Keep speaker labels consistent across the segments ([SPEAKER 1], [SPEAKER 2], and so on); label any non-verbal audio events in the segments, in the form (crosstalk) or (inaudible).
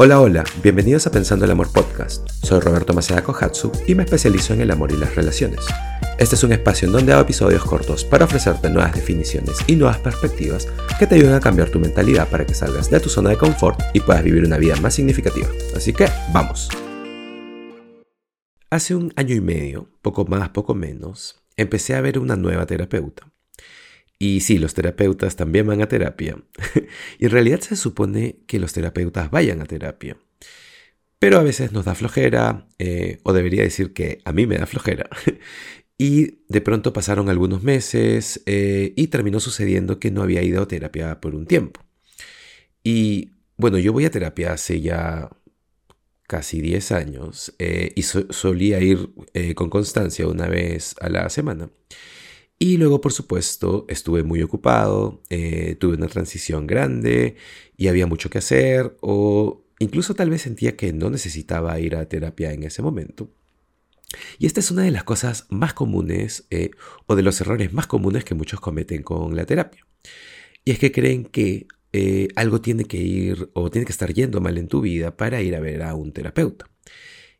[SPEAKER 1] Hola, hola, bienvenidos a Pensando el Amor Podcast. Soy Roberto Maceda Kohatsu y me especializo en el amor y las relaciones. Este es un espacio en donde hago episodios cortos para ofrecerte nuevas definiciones y nuevas perspectivas que te ayuden a cambiar tu mentalidad para que salgas de tu zona de confort y puedas vivir una vida más significativa. Así que, vamos. Hace un año y medio, poco más, poco menos, empecé a ver una nueva terapeuta. Y sí, los terapeutas también van a terapia. (laughs) y en realidad se supone que los terapeutas vayan a terapia. Pero a veces nos da flojera, eh, o debería decir que a mí me da flojera. (laughs) y de pronto pasaron algunos meses eh, y terminó sucediendo que no había ido a terapia por un tiempo. Y bueno, yo voy a terapia hace ya casi 10 años eh, y solía ir con constancia una vez a la semana. Y luego, por supuesto, estuve muy ocupado, eh, tuve una transición grande y había mucho que hacer o incluso tal vez sentía que no necesitaba ir a terapia en ese momento. Y esta es una de las cosas más comunes eh, o de los errores más comunes que muchos cometen con la terapia. Y es que creen que eh, algo tiene que ir o tiene que estar yendo mal en tu vida para ir a ver a un terapeuta.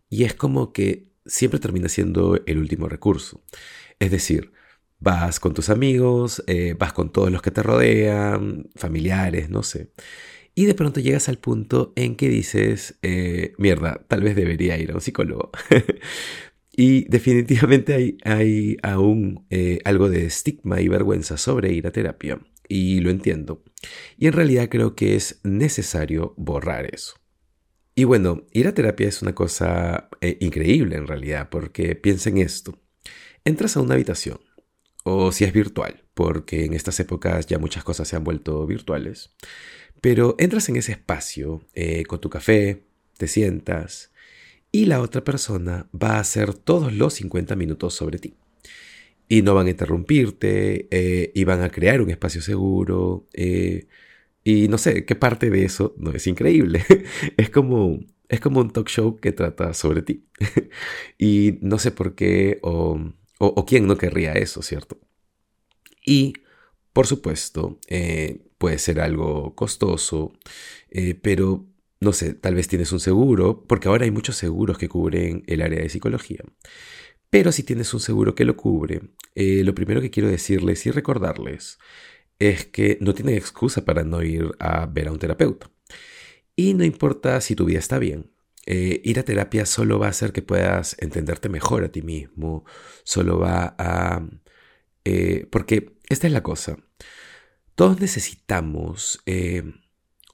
[SPEAKER 1] Y es como que siempre termina siendo el último recurso. Es decir, Vas con tus amigos, eh, vas con todos los que te rodean, familiares, no sé. Y de pronto llegas al punto en que dices, eh, mierda, tal vez debería ir a un psicólogo. (laughs) y definitivamente hay, hay aún eh, algo de estigma y vergüenza sobre ir a terapia. Y lo entiendo. Y en realidad creo que es necesario borrar eso. Y bueno, ir a terapia es una cosa increíble en realidad, porque piensa en esto. Entras a una habitación, o si es virtual, porque en estas épocas ya muchas cosas se han vuelto virtuales. Pero entras en ese espacio eh, con tu café, te sientas y la otra persona va a hacer todos los 50 minutos sobre ti. Y no van a interrumpirte, eh, y van a crear un espacio seguro. Eh, y no sé, ¿qué parte de eso no es increíble? (laughs) es como es como un talk show que trata sobre ti. (laughs) y no sé por qué o, quién no querría eso, ¿cierto? Y, por supuesto, eh, puede ser algo costoso, eh, pero no sé, tal vez tienes un seguro, porque ahora hay muchos seguros que cubren el área de psicología. Pero si tienes un seguro que lo cubre, eh, lo primero que quiero decirles y recordarles es que no tienen excusa para no ir a ver a un terapeuta. Y no importa si tu vida está bien, eh, ir a terapia solo va a hacer que puedas entenderte mejor a ti mismo, solo va a... Eh, porque esta es la cosa, todos necesitamos... Eh,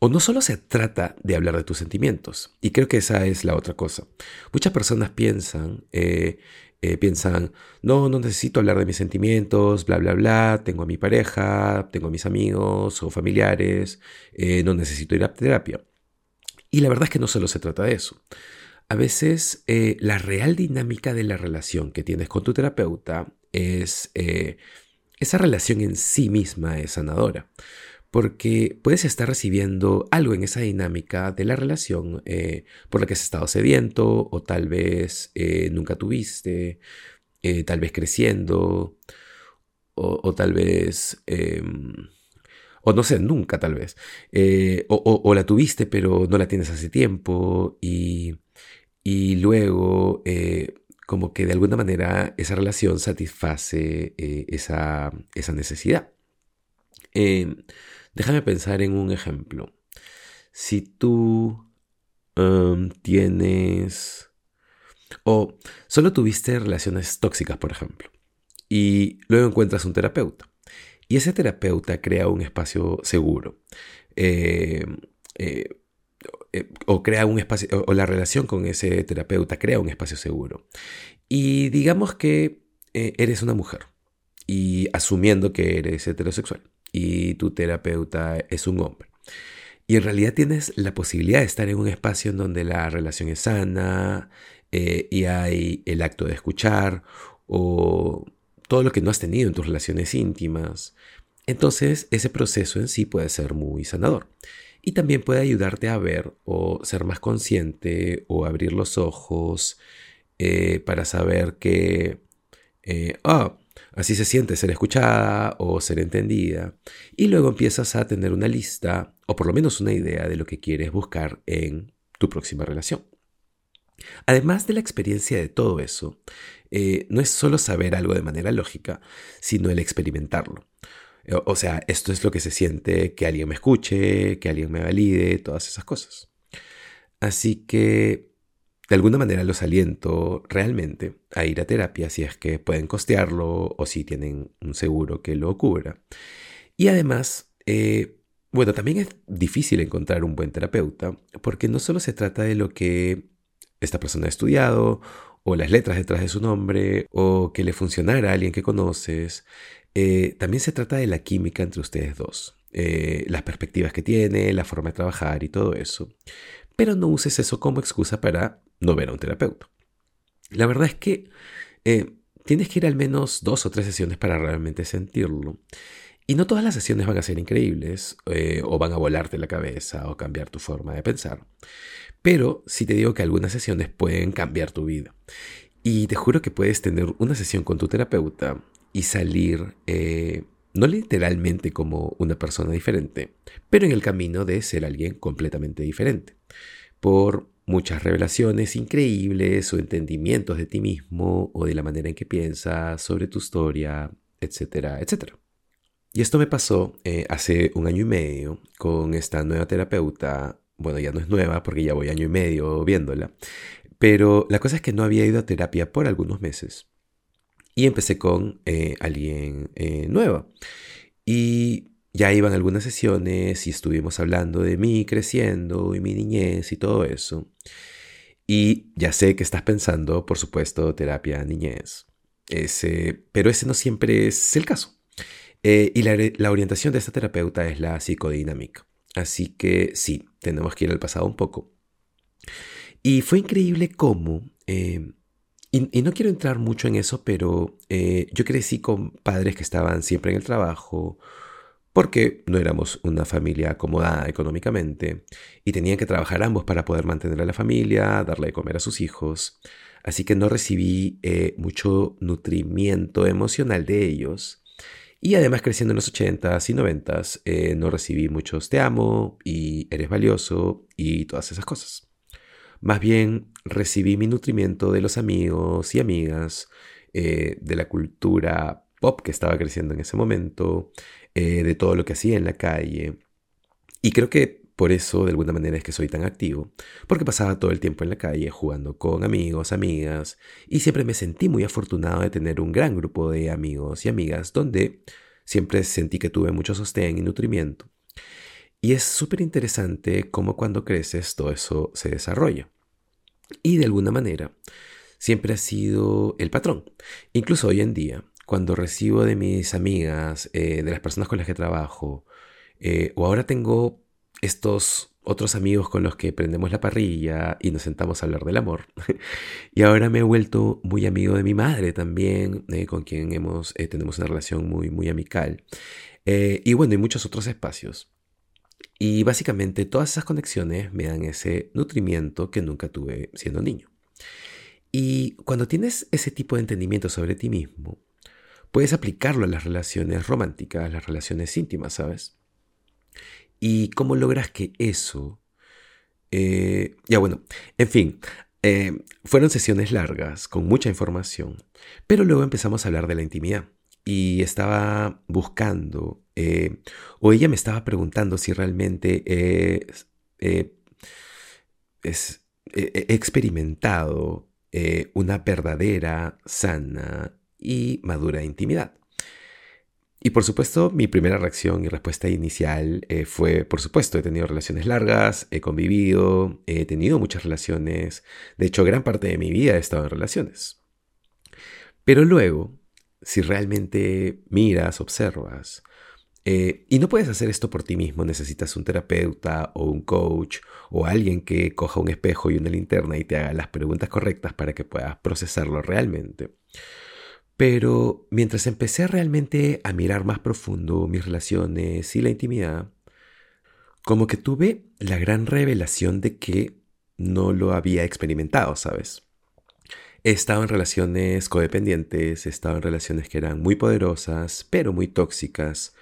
[SPEAKER 1] o no solo se trata de hablar de tus sentimientos, y creo que esa es la otra cosa. Muchas personas piensan, piensan, no, no necesito hablar de mis sentimientos, bla, bla, bla, tengo a mi pareja, tengo a mis amigos o familiares, no necesito ir a terapia. Y la verdad es que no solo se trata de eso. A veces eh, la real dinámica de la relación que tienes con tu terapeuta es... Eh, esa relación en sí misma es sanadora. Porque puedes estar recibiendo algo en esa dinámica de la relación eh, por la que has estado sediento o tal vez nunca tuviste, tal vez creciendo o tal vez em, o no sé, nunca tal vez, eh, o, la tuviste pero no la tienes hace tiempo y, luego eh, como que de alguna manera esa relación satisface eh, esa, necesidad. déjame pensar en un ejemplo. Si tú um, tienes o solo tuviste relaciones tóxicas, por ejemplo, y luego encuentras un terapeuta y ese terapeuta crea un espacio seguro. Eh, eh, eh, o crea un espacio, la relación con ese terapeuta crea un espacio seguro. Y digamos que eres una mujer, y asumiendo que eres heterosexual, y tu terapeuta es un hombre. Y en realidad tienes la posibilidad de estar en un espacio en donde la relación es sana y hay el acto de escuchar o todo lo que no has tenido en tus relaciones íntimas. Entonces ese proceso en sí puede ser muy sanador. Y también puede ayudarte a ver o ser más consciente o abrir los ojos eh, para saber que, eh, ah, así se siente ser escuchada o ser entendida. Y luego empiezas a tener una lista o por lo menos una idea de lo que quieres buscar en tu próxima relación. Además de la experiencia de todo eso, eh, no es solo saber algo de manera lógica, sino el experimentarlo. O sea, esto es lo que se siente que alguien me escuche, que alguien me valide, todas esas cosas. Así que, de alguna manera los aliento realmente a ir a terapia si es que pueden costearlo o si tienen un seguro que lo cubra. Y además, eh, bueno, también es difícil encontrar un buen terapeuta porque no solo se trata de lo que esta persona ha estudiado o las letras detrás de su nombre o que le funcionara a alguien que conoces, eh, también se trata de la química entre ustedes dos, eh, las perspectivas que tiene, la forma de trabajar y todo eso. Pero no uses eso como excusa para no ver a un terapeuta. La verdad es que eh, tienes que ir al menos dos o tres sesiones para realmente sentirlo. Y no todas las sesiones van a ser increíbles, o van a volarte la cabeza, o cambiar tu forma de pensar. Pero sí te digo que algunas sesiones pueden cambiar tu vida. Y te juro que puedes tener una sesión con tu terapeuta y salir, eh, no literalmente como una persona diferente, pero en el camino de ser alguien completamente diferente, por muchas revelaciones increíbles o entendimientos de ti mismo o de la manera en que piensas sobre tu historia, etcétera, etcétera. Y esto me pasó eh, hace un año y medio con esta nueva terapeuta. Bueno, ya no es nueva porque ya voy año y medio viéndola. Pero la cosa es que no había ido a terapia por algunos meses. Y empecé con eh, alguien eh, nueva. Y ya iban algunas sesiones y estuvimos hablando de mí creciendo y mi niñez y todo eso. Y ya sé que estás pensando, por supuesto, terapia niñez. Ese, pero ese no siempre es el caso. Eh, y la, orientación de esta terapeuta es la psicodinámica. Así que sí, tenemos que ir al pasado un poco. Y fue increíble cómo y, no quiero entrar mucho en eso, pero eh, yo crecí con padres que estaban siempre en el trabajo, porque no éramos una familia acomodada económicamente y tenían que trabajar ambos para poder mantener a la familia, darle de comer a sus hijos. Así que no recibí eh, mucho nutrimiento emocional de ellos. Y además creciendo en los 80s y 90s, eh, no recibí muchos te amo y eres valioso y todas esas cosas. Más bien recibí mi nutrimiento de los amigos y amigas, eh, de la cultura pop que estaba creciendo en ese momento, eh, de todo lo que hacía en la calle. Y creo que por eso de alguna manera es que soy tan activo, porque pasaba todo el tiempo en la calle jugando con amigos, amigas, y siempre me sentí muy afortunado de tener un gran grupo de amigos y amigas donde siempre sentí que tuve mucho sostén y nutrimiento. Y es súper interesante cómo cuando creces todo eso se desarrolla. Y de alguna manera, siempre ha sido el patrón. Incluso hoy en día, cuando recibo de mis amigas, eh, de las personas con las que trabajo, eh, o ahora tengo estos otros amigos con los que prendemos la parrilla y nos sentamos a hablar del amor. (laughs) y ahora me he vuelto muy amigo de mi madre también, eh, con quien hemos, tenemos una relación muy, muy amical. y bueno, y muchos otros espacios. Y básicamente todas esas conexiones me dan ese nutrimiento que nunca tuve siendo niño. Y cuando tienes ese tipo de entendimiento sobre ti mismo, puedes aplicarlo a las relaciones románticas, a las relaciones íntimas, ¿sabes? Y cómo logras que eso... Eh, ya bueno, en fin, eh, fueron sesiones largas, con mucha información, pero luego empezamos a hablar de la intimidad y estaba buscando, eh, o ella me estaba preguntando si realmente he experimentado una verdadera, sana y madura intimidad. Y por supuesto, mi primera reacción y respuesta inicial fue, por supuesto, he tenido relaciones largas, he convivido, he tenido muchas relaciones, de hecho gran parte de mi vida he estado en relaciones. Pero luego, si realmente miras, observas, eh, y no puedes hacer esto por ti mismo, necesitas un terapeuta o un coach o alguien que coja un espejo y una linterna y te haga las preguntas correctas para que puedas procesarlo realmente. Pero mientras empecé realmente a mirar más profundo mis relaciones y la intimidad, como que tuve la gran revelación de que no lo había experimentado, ¿sabes? He estado en relaciones codependientes, he estado en relaciones que eran muy poderosas, pero muy tóxicas.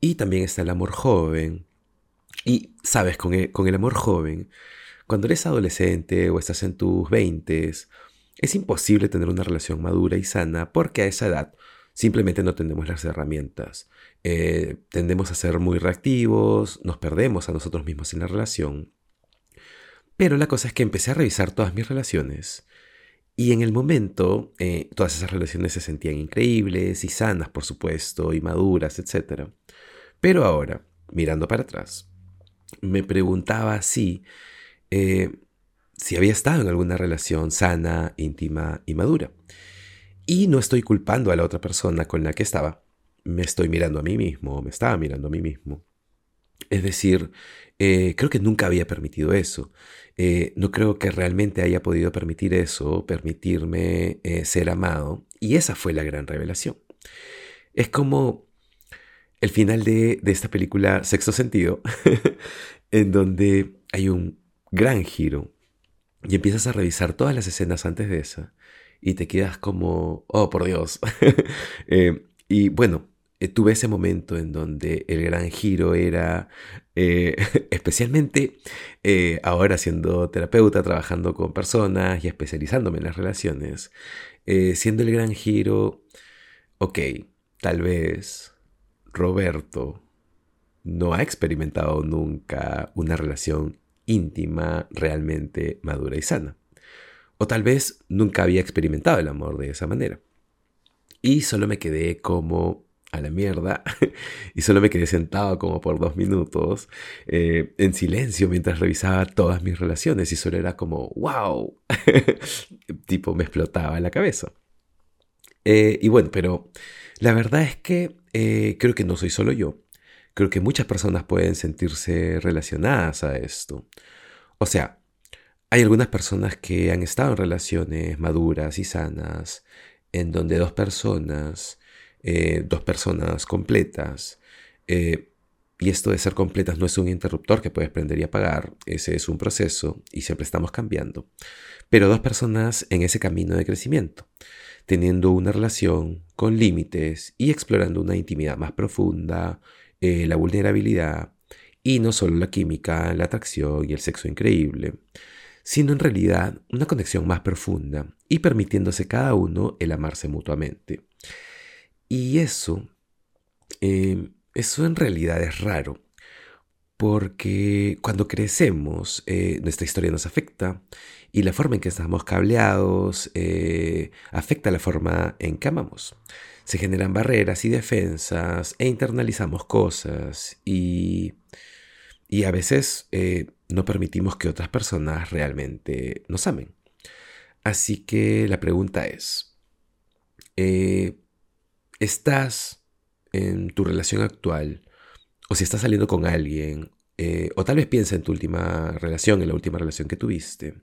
[SPEAKER 1] Y también está el amor joven. Y, sabes, con el, con el amor joven, cuando eres adolescente o estás en tus 20, es imposible tener una relación madura y sana porque a esa edad simplemente no tenemos las herramientas. Eh, tendemos a ser muy reactivos, nos perdemos a nosotros mismos en la relación. Pero la cosa es que empecé a revisar todas mis relaciones y en el momento eh, todas esas relaciones se sentían increíbles y sanas, por supuesto, y maduras, etc. Pero ahora, mirando para atrás, me preguntaba si, eh, si había estado en alguna relación sana, íntima y madura. Y no estoy culpando a la otra persona con la que estaba. Me estoy mirando a mí mismo, me estaba mirando a mí mismo. Es decir, eh, creo que nunca había permitido eso. Eh, no creo que realmente haya podido permitir eso, permitirme eh, ser amado. Y esa fue la gran revelación. Es como el final de, de esta película Sexto Sentido, (laughs) en donde hay un gran giro y empiezas a revisar todas las escenas antes de esa y te quedas como, oh, por Dios. (laughs) Eh, y bueno, eh, tuve ese momento en donde el gran giro era, eh, (laughs) especialmente ahora siendo terapeuta, trabajando con personas y especializándome en las relaciones, siendo el gran giro, ok, tal vez Roberto no ha experimentado nunca una relación íntima, realmente madura y sana. O tal vez nunca había experimentado el amor de esa manera. Y solo me quedé como a la mierda (laughs) y solo me quedé sentado como por dos minutos eh, en silencio mientras revisaba todas mis relaciones y solo era como wow (laughs) tipo me explotaba la cabeza eh, y bueno pero la verdad es que eh, creo que no soy solo yo creo que muchas personas pueden sentirse relacionadas a esto o sea hay algunas personas que han estado en relaciones maduras y sanas, en donde dos personas, eh, dos personas completas, eh, y esto de ser completas no es un interruptor que puedes prender y apagar, ese es un proceso y siempre estamos cambiando. Pero dos personas en ese camino de crecimiento, teniendo una relación con límites y explorando una intimidad más profunda, eh, la vulnerabilidad y no solo la química, la atracción y el sexo increíble sino en realidad una conexión más profunda y permitiéndose cada uno el amarse mutuamente. Y eso, eh, eso en realidad es raro, porque cuando crecemos eh, nuestra historia nos afecta y la forma en que estamos cableados eh, afecta la forma en que amamos. Se generan barreras y defensas e internalizamos cosas y, y a veces no permitimos que otras personas realmente nos amen. Así que la pregunta es, eh, ¿estás en tu relación actual o si estás saliendo con alguien eh, o tal vez piensa en tu última relación, en la última relación que tuviste,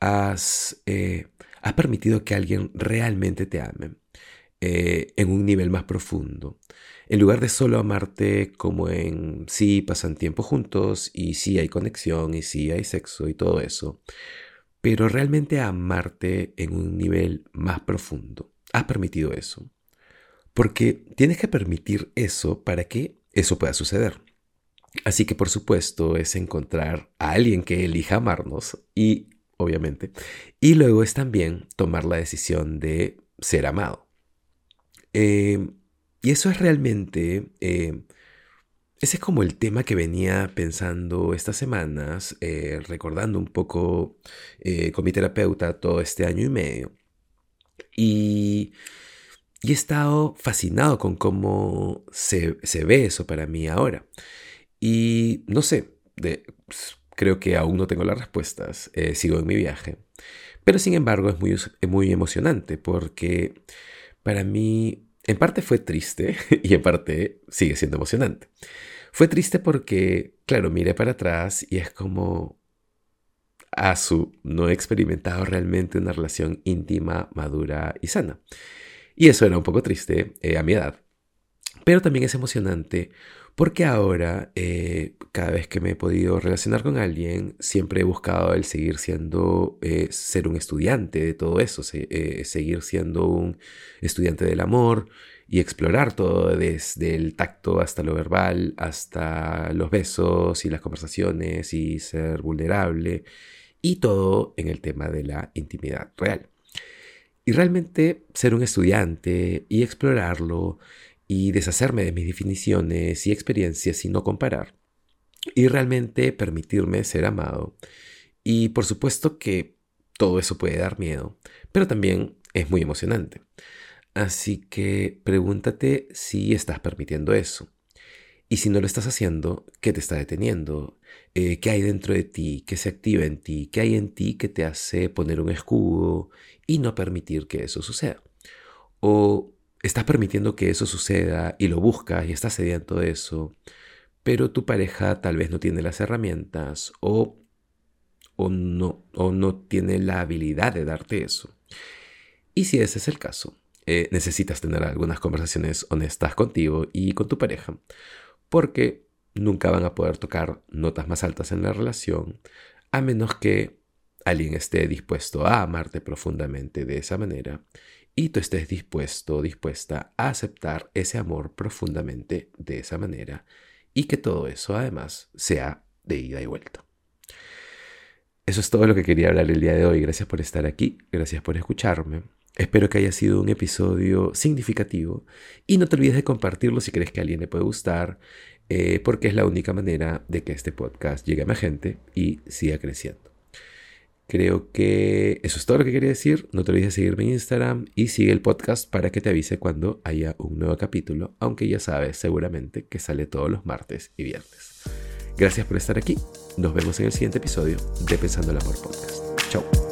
[SPEAKER 1] has, eh, has permitido que alguien realmente te ame en un nivel más profundo en lugar de solo amarte como en sí pasan tiempo juntos y sí hay conexión y sí hay sexo y todo eso, pero realmente amarte en un nivel más profundo. Has permitido eso. Porque tienes que permitir eso para que eso pueda suceder. Así que por supuesto es encontrar a alguien que elija amarnos y, obviamente, y luego es también tomar la decisión de ser amado. Eh, y eso es realmente, eh, ese es como el tema que venía pensando estas semanas, eh, recordando un poco eh, con mi terapeuta todo este año y medio. Y, he estado fascinado con cómo se, ve eso para mí ahora. Y no sé, de, creo que aún no tengo las respuestas, sigo en mi viaje. Pero sin embargo es muy, muy emocionante porque para mí en parte fue triste (laughs) y en parte sigue siendo emocionante. Fue triste porque, claro, miré para atrás y es como, a su no he experimentado realmente una relación íntima, madura y sana. Y eso era un poco triste eh, a mi edad. Pero también es emocionante porque ahora, eh, cada vez que me he podido relacionar con alguien, siempre he buscado el seguir siendo, eh, ser un estudiante de todo eso, seguir siendo un estudiante del amor y explorar todo desde el tacto hasta lo verbal, hasta los besos y las conversaciones y ser vulnerable y todo en el tema de la intimidad real. Y realmente ser un estudiante y explorarlo y deshacerme de mis definiciones y experiencias y no comparar. Y realmente permitirme ser amado. Y por supuesto que todo eso puede dar miedo, pero también es muy emocionante. Así que pregúntate si estás permitiendo eso. Y si no lo estás haciendo, ¿qué te está deteniendo? Eh, ¿Qué hay dentro de ti? ¿Qué se activa en ti? ¿Qué hay en ti que te hace poner un escudo y no permitir que eso suceda? ¿O estás permitiendo que eso suceda y lo buscas y estás sediento de eso, pero tu pareja tal vez no tiene las herramientas o, o, no, o no tiene la habilidad de darte eso? Y si ese es el caso, eh, necesitas tener algunas conversaciones honestas contigo y con tu pareja, porque nunca van a poder tocar notas más altas en la relación, a menos que alguien esté dispuesto a amarte profundamente de esa manera y tú estés dispuesto dispuesta a aceptar ese amor profundamente de esa manera y que todo eso además sea de ida y vuelta. Eso es todo lo que quería hablar el día de hoy. Gracias por estar aquí, gracias por escucharme. Espero que haya sido un episodio significativo y no te olvides de compartirlo si crees que a alguien le puede gustar, eh, porque es la única manera de que este podcast llegue a más gente y siga creciendo. Creo que eso es todo lo que quería decir. No te olvides de seguirme en Instagram y sigue el podcast para que te avise cuando haya un nuevo capítulo, aunque ya sabes seguramente que sale todos los martes y viernes. Gracias por estar aquí. Nos vemos en el siguiente episodio de Pensando el Amor Podcast. Chao.